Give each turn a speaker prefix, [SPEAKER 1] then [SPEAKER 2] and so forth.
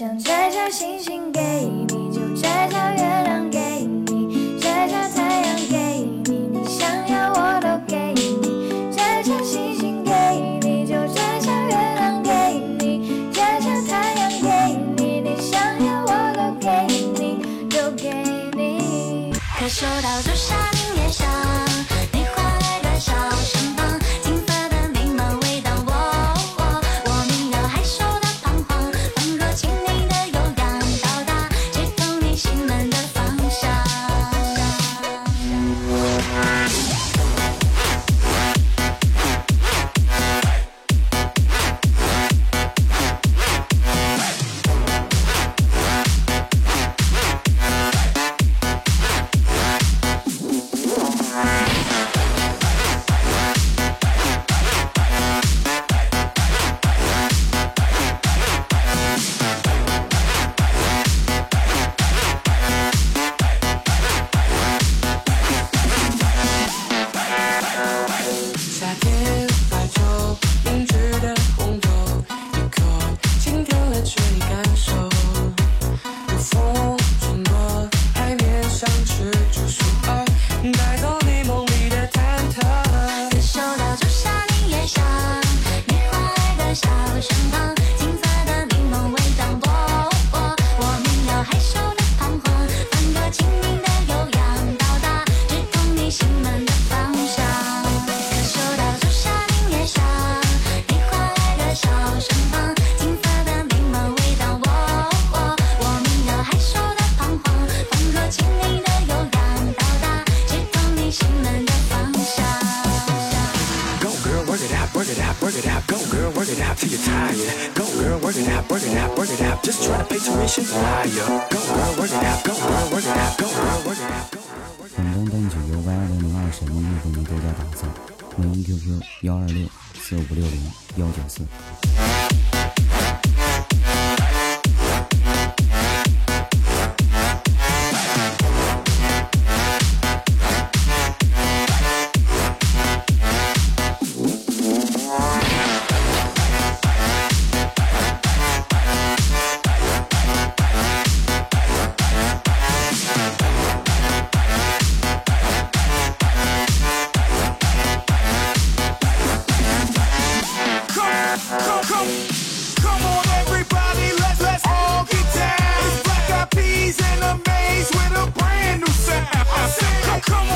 [SPEAKER 1] 想摘下星星给你，就摘下月亮给你，摘下太阳给你，你想要我都给你。摘下星星给你，就摘下月亮给你，摘下太阳给你，你想要我都给你，都给你。
[SPEAKER 2] 可收到朱砂
[SPEAKER 3] it out, work it out, work it out. Go girl, work it out till you're tired. Go girl, work it out, work it out, work it out. Just try to pay tuition, liar. Go girl, work it out, go girl, work it out, go girl, work it out. Go girl,
[SPEAKER 4] work it out. 本张单曲由 Y 二零零二神秘乐队为大家打造，文音 QQ 幺二六四五六零幺九四。
[SPEAKER 5] Come, come, come on, everybody, let's all get down. With a brand new sound.